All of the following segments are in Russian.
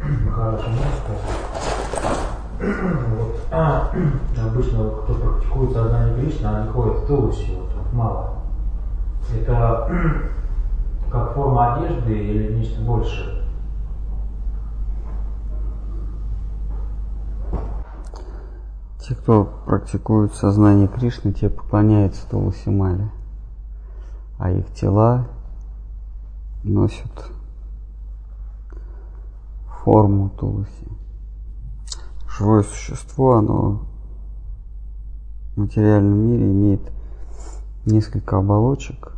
Можно сказать? Вот, а, обычно кто практикует сознание Кришны, они ходят в Тулуси, вот, вот мало. Это как форма одежды или нечто большее? Те, кто практикует сознание Кришны, те поклоняются Туласи Мале, а их тела носят форму Туласи. Живое существо, оно в материальном мире имеет несколько оболочек,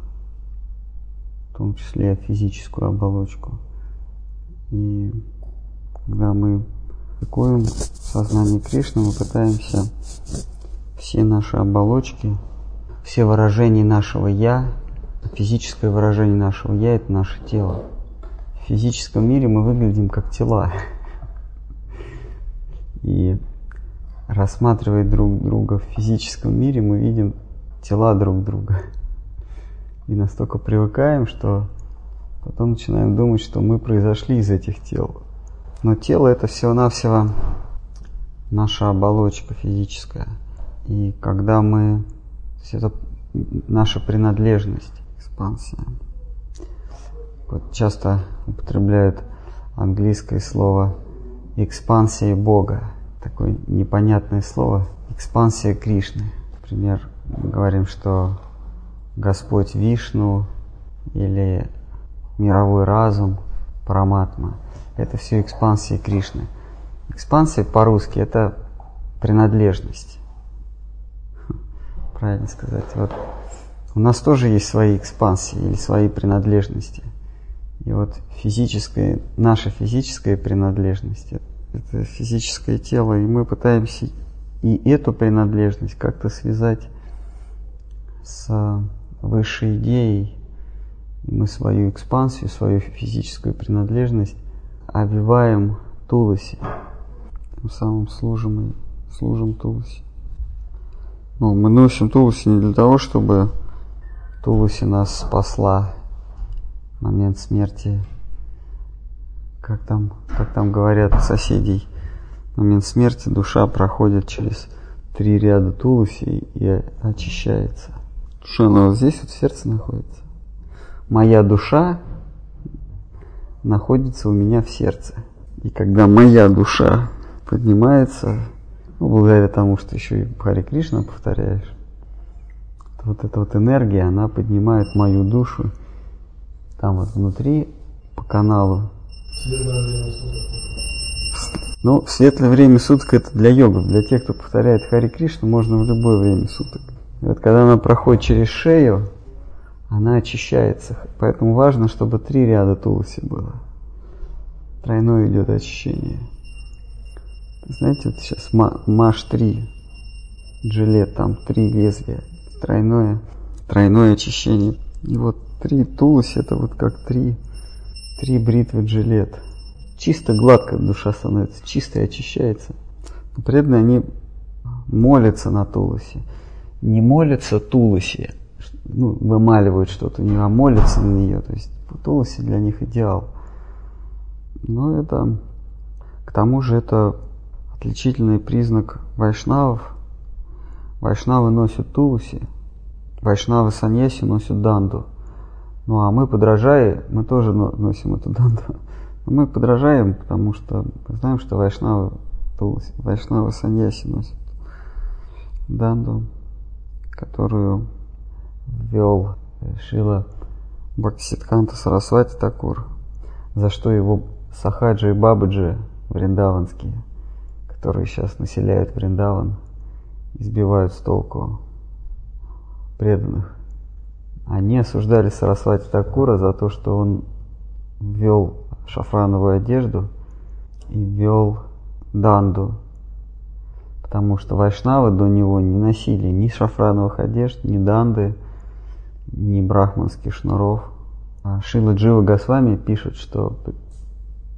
в том числе физическую оболочку. И когда мы практикуем сознание Кришны, мы пытаемся все наши оболочки, все выражения нашего «я», физическое выражение нашего «я» — это наше тело. В физическом мире мы выглядим как тела. И рассматривая друг друга в физическом мире, мы видим тела друг друга. И настолько привыкаем, что потом начинаем думать, что мы произошли из этих тел. Но тело это всего-навсего наша оболочка физическая. И когда мы... То есть это наша принадлежность, экспансия. Часто употребляют английское слово экспансия Бога. Такое непонятное слово. Экспансия Кришны. Например, мы говорим, что Господь Вишну или мировой разум, Параматма – это все экспансия Кришны. Экспансия по-русски это принадлежность. Правильно сказать. Вот у нас тоже есть свои экспансии или свои принадлежности. И вот физическая, наша физическая принадлежность – это физическое тело, и мы пытаемся и эту принадлежность как-то связать с высшей идеей, и мы свою экспансию, свою физическую принадлежность обвиваем Туласи. Тем самым служим, служим Туласи. Ну, мы носим Туласи не для того, чтобы Туласи нас спасла момент смерти. Как там, как там говорят соседей, момент смерти душа проходит через три ряда Туласи и очищается. Душа, она вот здесь вот в сердце находится. Моя душа находится у меня в сердце. И когда моя душа поднимается, ну, благодаря тому, что еще и Хари Кришна повторяешь, то вот эта вот энергия, она поднимает мою душу там вот внутри по каналу. Ну, светлое время суток это для йогов, для тех, кто повторяет Хари Кришну, можно в любое время суток. И вот когда она проходит через шею, она очищается. Поэтому важно, чтобы три ряда тулуси было. Тройное идет очищение. Знаете, вот сейчас маш 3, джилет, там три лезвия. Тройное, тройное очищение. И вот три тулуси, это вот как три, три бритвы джилет. Чисто гладко душа становится, чисто и очищается. Но преданные, они молятся на тулусе. Не молятся тулусе, ну, вымаливают что-то у нее, а молятся на нее. То есть Туласи для них идеал. Но это, к тому же, это отличительный признак вайшнавов. Вайшнавы носят Туласи, вайшнавы саньяси носят данду. Ну а мы, подражая, мы тоже носим эту данду. Но мы подражаем, потому что знаем, что вайшнавы, вайшнавы саньяси носят данду, которую ввел Шила Бхактисидханта Сарасвати Такур, за что его Сахаджи и Бабаджи вриндаванские, которые сейчас населяют Вриндаван, избивают с толку преданных. Они осуждали Сарасвати Такура за то, что он ввел шафрановую одежду и ввел данду, потому что вайшнавы до него не носили ни шафрановых одежд, ни данды, ни брахманских шнуров. А Шила Джива Госвами пишет, что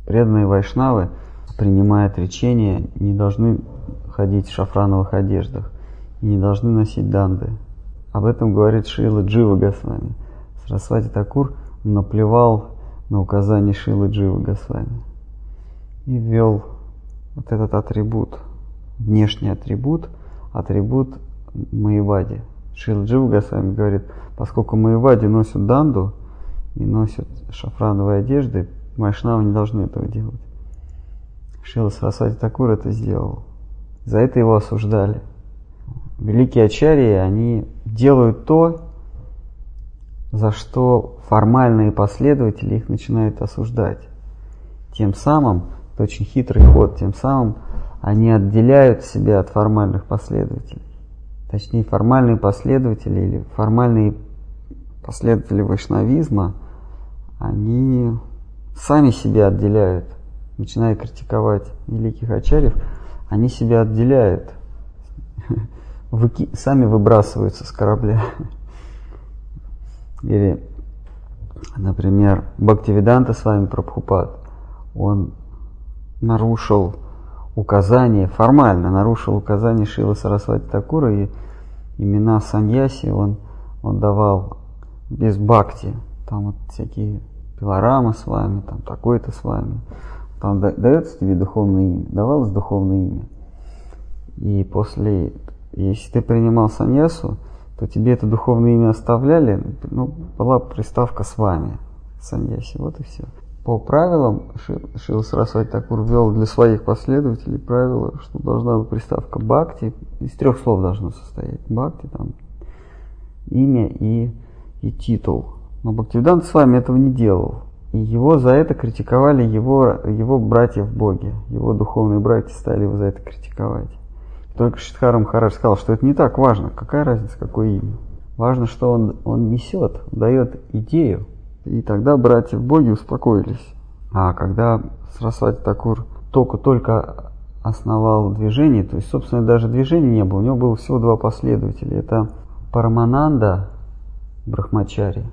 преданные вайшнавы, принимая отречение, не должны ходить в шафрановых одеждах и не должны носить данды. Об этом говорит Шила Джива Госвами. Сарасвати Такур наплевал на указание Шилы Джива Госвами. и ввел вот этот атрибут, внешний атрибут, атрибут Маевади. Шил Джива Госвами говорит, поскольку Маевади носят данду и носят шафрановые одежды, Майшнавы не должны этого делать. Шила Сарасвати Такур это сделал. За это его осуждали. Великие ачарьи, они делают то, за что формальные последователи их начинают осуждать. Тем самым, это очень хитрый ход, тем самым они отделяют себя от формальных последователей. Точнее, формальные последователи или формальные последователи вайшнавизма, они сами себя отделяют, начиная критиковать великих ачарьев, они себя отделяют, сами выбрасываются с корабля. Или, например, Бхактивиданта с вами Прабхупад, он нарушил указание, формально нарушил указание Шила Сарасвати Такура и имена Саньяси он, он давал без бхакти. Там вот всякие пилорамы с вами, там такой-то с вами. Там дается тебе духовное имя, давалось духовное имя. И после, если ты принимал саньясу, то тебе это духовное имя оставляли, ну, была приставка с вами, саньяси, вот и все. По правилам Шил Сарасвати Такур ввел для своих последователей правило, что должна быть приставка бхакти, из трех слов должно состоять. Бхакти, там, имя и, и титул. Но Бхактивидант с вами этого не делал. И его за это критиковали его, его братья в Боге. Его духовные братья стали его за это критиковать. Только Шидхара Махарадж сказал, что это не так важно, какая разница, какое имя. Важно, что он, он несет, дает идею. И тогда братья в Боге успокоились. А когда Срасвати Такур только-только основал движение, то есть, собственно, даже движения не было, у него было всего два последователя. Это Парамананда Брахмачари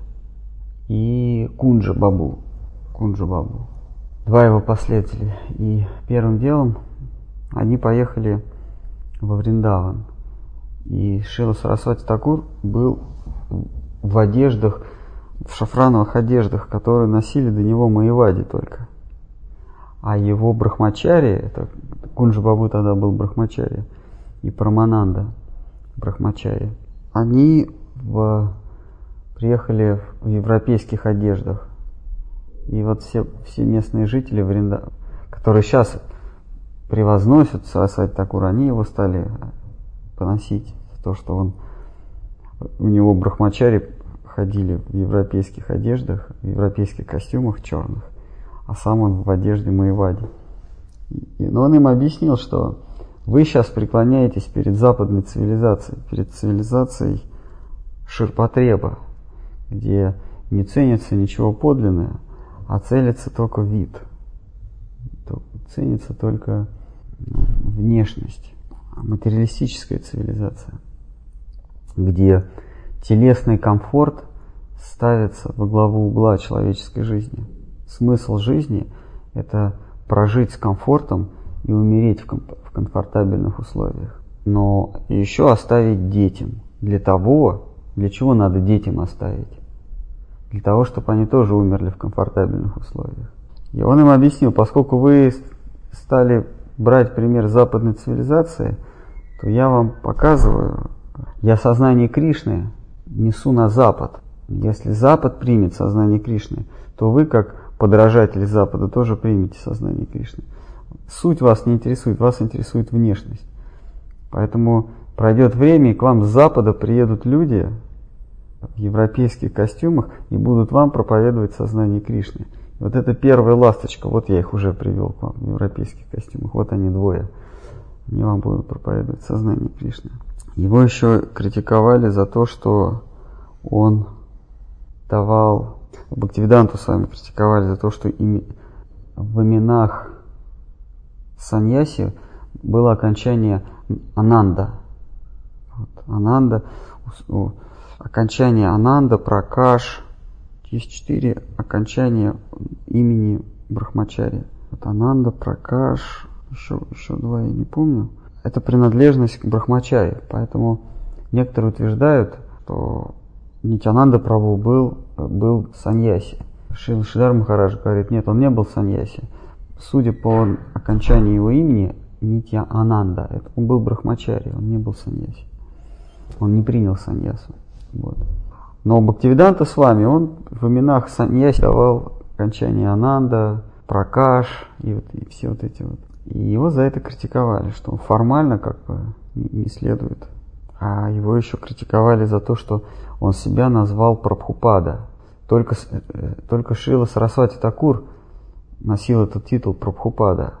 и Кунджа Бабу. Кунджа Бабу. Два его последователя. И первым делом они поехали во Вриндаван. И Шила Сарасвати Такур был в одеждах, в шафрановых одеждах, которые носили до него Маевади только. А его брахмачари, это Кунджа Бабу тогда был брахмачари, и Прамананда брахмачари, они в, приехали в европейских одеждах. И вот все, все местные жители Вринда, которые сейчас превозносят Сарасвати Такур, они его стали поносить. То, что он, у него брахмачари ходили в европейских одеждах, в европейских костюмах черных, а сам он в одежде Маевади. Но он им объяснил, что вы сейчас преклоняетесь перед западной цивилизацией, перед цивилизацией ширпотреба, где не ценится ничего подлинное, а целится только вид. Ценится только внешность, материалистическая цивилизация, где телесный комфорт ставится во главу угла человеческой жизни. Смысл жизни – это прожить с комфортом и умереть в, ком- в комфортабельных условиях. Но еще оставить детям. Для того, для чего надо детям оставить? Для того, чтобы они тоже умерли в комфортабельных условиях. И он им объяснил, поскольку вы стали брать пример западной цивилизации, то я вам показываю, я сознание Кришны несу на Запад. Если Запад примет сознание Кришны, то вы, как подражатели Запада, тоже примете сознание Кришны. Суть вас не интересует, вас интересует внешность. Поэтому пройдет время, и к вам с Запада приедут люди в европейских костюмах и будут вам проповедовать сознание Кришны. Вот это первая ласточка, вот я их уже привел к вам в европейских костюмах. Вот они двое. Они вам будут проповедовать сознание Кришны. Его еще критиковали за то, что он давал, Бхактивиданту с вами критиковали за то, что ими, в именах Саньяси было окончание Ананда. Вот, Ананда, окончание Ананда, Пракаш, есть четыре окончания имени Брахмачари. Вот Ананда, Пракаш, еще, еще два я не помню. Это принадлежность к Брахмачаре, поэтому некоторые утверждают, что Нитянанда Прабhu был, был саньяси. Шил Шидар Махарадж говорит, нет, он не был саньяси. судя по окончании его имени, Нитья Ананда, это он был брахмачари, он не был саньяси. Он не принял саньясу. Вот. Но Бхактивиданта с вами, он в именах саньяси давал окончание Ананда, Пракаш и, вот, и все вот эти вот. И его за это критиковали, что он формально как бы не, следует. А его еще критиковали за то, что он себя назвал Прабхупада. Только, э, только Шила Сарасвати Такур носил этот титул Прабхупада.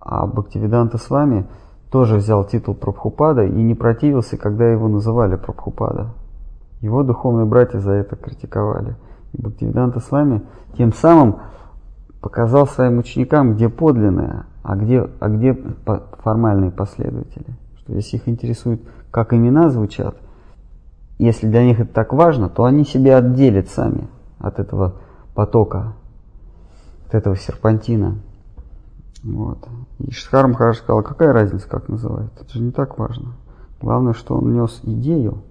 А Бхактивиданта с вами тоже взял титул Прабхупада и не противился, когда его называли Прабхупада. Его духовные братья за это критиковали. Бхактивиданта вами тем самым показал своим ученикам, где подлинное, а где, а где формальные последователи. Что если их интересует, как имена звучат, если для них это так важно, то они себя отделят сами от этого потока, от этого серпантина. Вот. И Шхар Махарадж сказал, какая разница, как называют, это же не так важно. Главное, что он нес идею,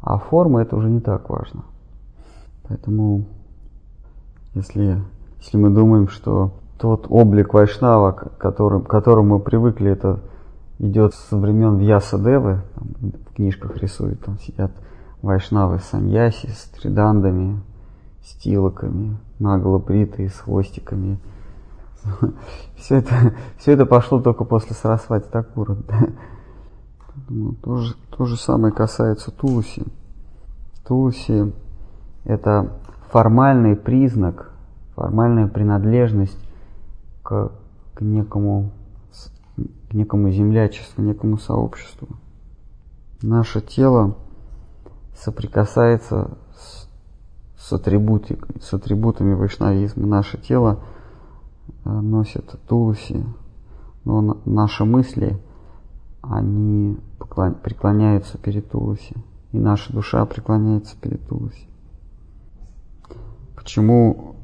а форма это уже не так важно. Поэтому, если, если мы думаем, что тот облик Вайшнава, к которым, к которому мы привыкли, это идет со времен Вьяса Девы, там, в книжках рисуют, там сидят Вайшнавы саньяси с тридандами, с тилоками, наголо бритые, с хвостиками. Все это, все это пошло только после Сарасвати Такура. Ну, то, же, то же самое касается Тулуси. Тулуси – это формальный признак, формальная принадлежность к, к, некому, к некому землячеству, некому сообществу. Наше тело соприкасается с, с, атрибути, с атрибутами вайшнавизма. Наше тело э, носит тулуси, но наши мысли, они преклоняются перед тулуси. И наша душа преклоняется перед тулуси. Почему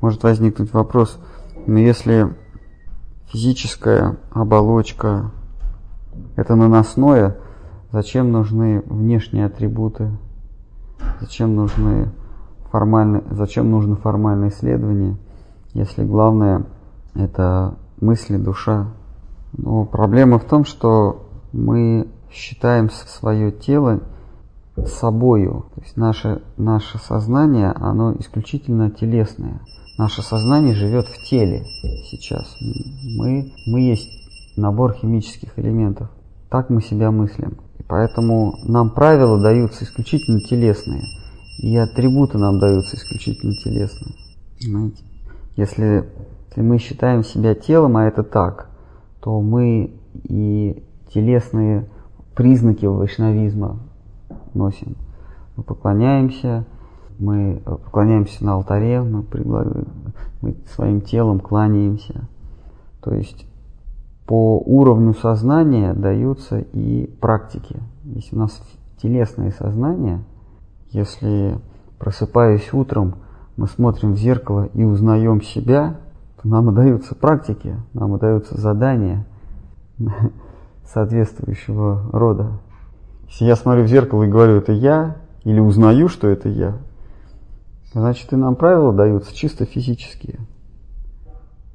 может возникнуть вопрос, но если физическая оболочка это наносное, зачем нужны внешние атрибуты, зачем нужны формальные, зачем нужно формальное исследование, если главное это мысли, душа. Но проблема в том, что мы считаем свое тело собою. То есть наше, наше сознание, оно исключительно телесное. Наше сознание живет в теле сейчас. Мы, мы есть набор химических элементов. Так мы себя мыслим. И поэтому нам правила даются исключительно телесные. И атрибуты нам даются исключительно телесные. Понимаете? Если, если мы считаем себя телом, а это так, то мы и телесные признаки вайшнавизма носим. Мы поклоняемся, мы поклоняемся на алтаре, мы, мы своим телом кланяемся. То есть по уровню сознания даются и практики. Если у нас телесное сознание, если просыпаясь утром, мы смотрим в зеркало и узнаем себя, то нам даются практики, нам даются задания соответствующего рода. Если я смотрю в зеркало и говорю, это я, или узнаю, что это я, значит и нам правила даются чисто физические.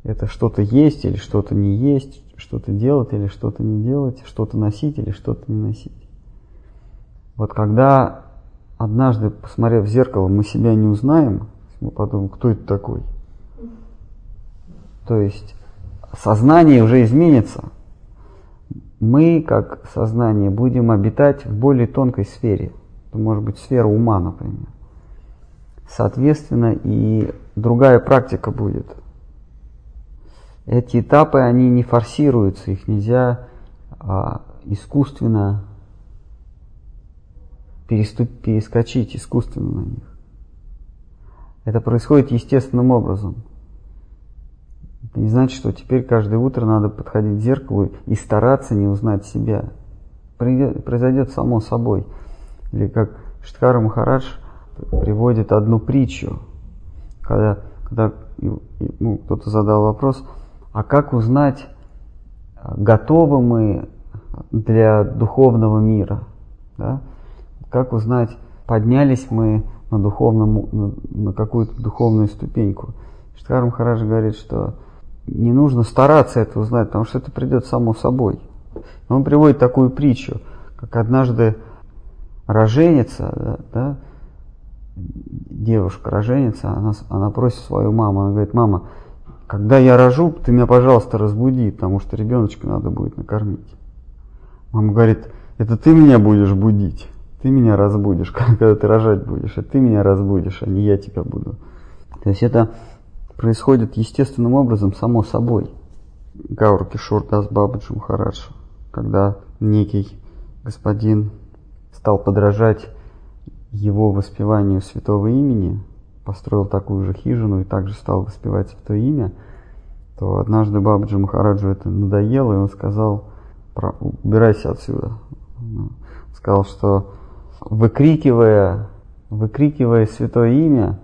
Это что-то есть или что-то не есть, что-то делать или что-то не делать, что-то носить или что-то не носить. Вот когда однажды, посмотрев в зеркало, мы себя не узнаем, мы подумаем, кто это такой. То есть сознание уже изменится. Мы, как сознание, будем обитать в более тонкой сфере. Это может быть сфера ума, например. Соответственно, и другая практика будет. Эти этапы, они не форсируются, их нельзя а, искусственно переступ, перескочить, искусственно на них. Это происходит естественным образом. Это не значит, что теперь каждое утро надо подходить к зеркалу и стараться не узнать себя. Произойдет само собой. Или как Штхара Махарадж приводит одну притчу, когда, когда ну, кто-то задал вопрос, а как узнать, готовы мы для духовного мира? Да? Как узнать, поднялись мы на, духовном, на, на какую-то духовную ступеньку? Штхар Махарадж говорит, что не нужно стараться это узнать, потому что это придет само собой. Он приводит такую притчу, как однажды роженица, да, да, девушка роженица, она, она просит свою маму, она говорит, мама, когда я рожу, ты меня, пожалуйста, разбуди, потому что ребеночка надо будет накормить. Мама говорит, это ты меня будешь будить, ты меня разбудишь, когда ты рожать будешь, а ты меня разбудишь, а не я тебя буду. То есть это происходит естественным образом, само собой. Гаур Кишур Дас Бабаджи Махарадж, когда некий господин стал подражать его воспеванию святого имени, построил такую же хижину и также стал воспевать святое имя, то однажды Бабаджи Махараджу это надоело, и он сказал, убирайся отсюда. Сказал, что выкрикивая, выкрикивая святое имя,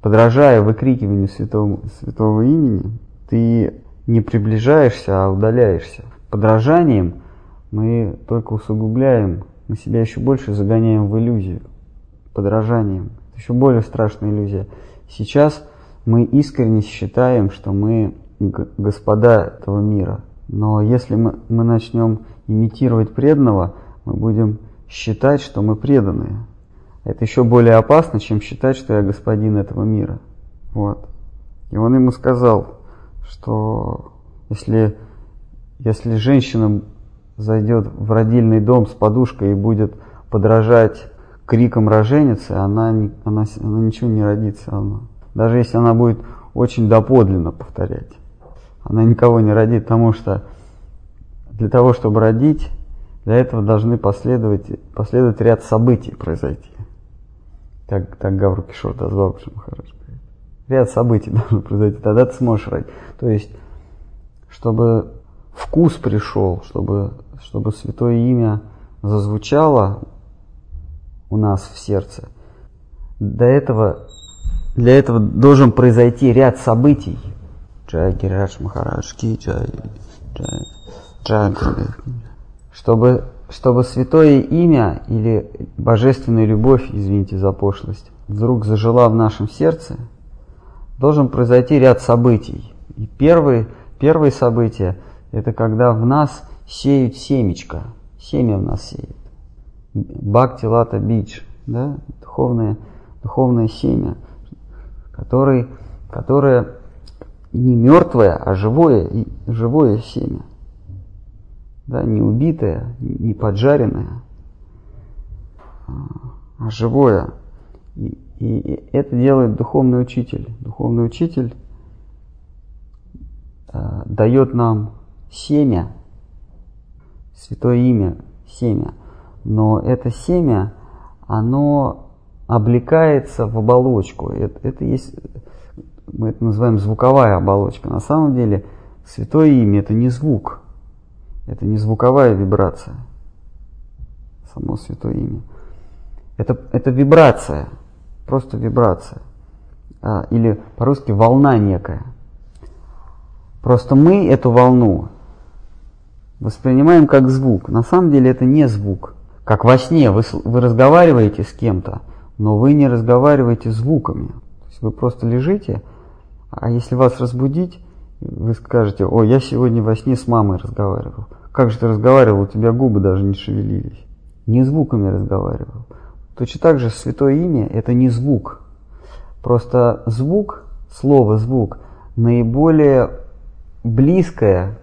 подражая выкрикиванию святого, святого имени, ты не приближаешься, а удаляешься. Подражанием мы только усугубляем, мы себя еще больше загоняем в иллюзию. Подражанием. Это еще более страшная иллюзия. Сейчас мы искренне считаем, что мы господа этого мира. Но если мы, мы начнем имитировать преданного, мы будем считать, что мы преданные. Это еще более опасно, чем считать, что я господин этого мира. Вот. И он ему сказал, что если, если женщина зайдет в родильный дом с подушкой и будет подражать криком роженицы, она, она, она ничего не родится. Она, даже если она будет очень доподлинно повторять. Она никого не родит, потому что для того, чтобы родить, для этого должны последовать, последовать ряд событий произойти. Так, так Гавру Кишор Дазвабуши Махарадж говорит. Ряд событий должно произойти, тогда ты сможешь родить. То есть, чтобы вкус пришел, чтобы, чтобы святое имя зазвучало у нас в сердце, до этого, для этого должен произойти ряд событий. Джай Гирадж Махарадж Ки, Джай, Джай, Джай Чтобы чтобы святое имя или божественная любовь, извините за пошлость, вдруг зажила в нашем сердце, должен произойти ряд событий. И первые, первые события – это когда в нас сеют семечко, семя в нас сеет. Бхакти Лата Бидж, да? духовное, духовное семя, который, которое не мертвое, а живое, живое семя да, не убитое, не поджаренное, а живое. И, и это делает духовный учитель. Духовный учитель э, дает нам семя, святое имя, семя. Но это семя, оно облекается в оболочку. Это, это есть, мы это называем звуковая оболочка. На самом деле святое имя это не звук, это не звуковая вибрация, само святое имя. Это, это вибрация, просто вибрация. А, или по-русски волна некая. Просто мы эту волну воспринимаем как звук. На самом деле это не звук. Как во сне вы, вы разговариваете с кем-то, но вы не разговариваете звуками. То есть вы просто лежите, а если вас разбудить, вы скажете, о, я сегодня во сне с мамой разговаривал. Как же ты разговаривал, у тебя губы даже не шевелились. Не звуками разговаривал. Точно так же святое имя – это не звук. Просто звук, слово звук, наиболее близкое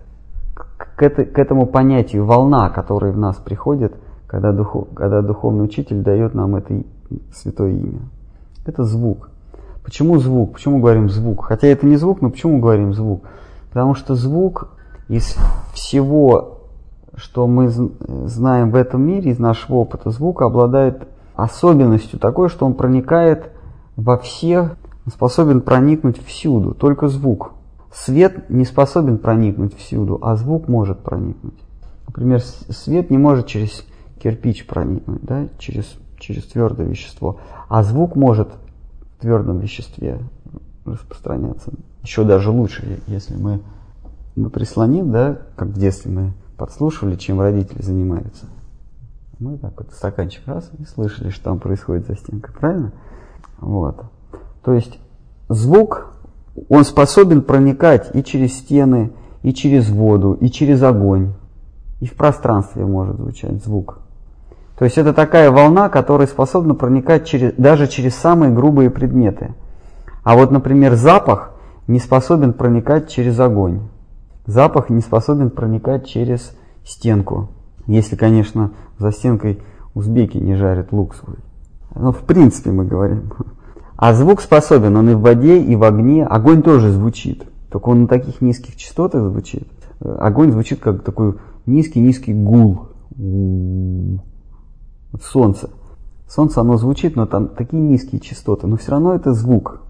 к, это, к этому понятию волна, которая в нас приходит, когда, духов, когда духовный учитель дает нам это святое имя. Это звук. Почему звук? Почему говорим звук? Хотя это не звук, но почему говорим звук? Потому что звук из всего что мы знаем в этом мире из нашего опыта, звук обладает особенностью такой, что он проникает во всех, способен проникнуть всюду, только звук. Свет не способен проникнуть всюду, а звук может проникнуть. Например, свет не может через кирпич проникнуть, да, через, через твердое вещество, а звук может в твердом веществе распространяться. Еще даже лучше, если мы, мы прислоним, да, как в детстве мы подслушивали, чем родители занимаются. Мы так вот стаканчик раз и слышали, что там происходит за стенкой, правильно? Вот. То есть звук он способен проникать и через стены, и через воду, и через огонь. И в пространстве может звучать звук. То есть это такая волна, которая способна проникать через, даже через самые грубые предметы. А вот, например, запах не способен проникать через огонь. Запах не способен проникать через стенку. Если, конечно, за стенкой узбеки не жарят лук свой. Ну, в принципе, мы говорим. А звук способен, он и в воде, и в огне. Огонь тоже звучит, только он на таких низких частотах звучит. Огонь звучит как такой низкий-низкий гул. Солнце. Солнце, оно звучит, но там такие низкие частоты, но все равно это звук.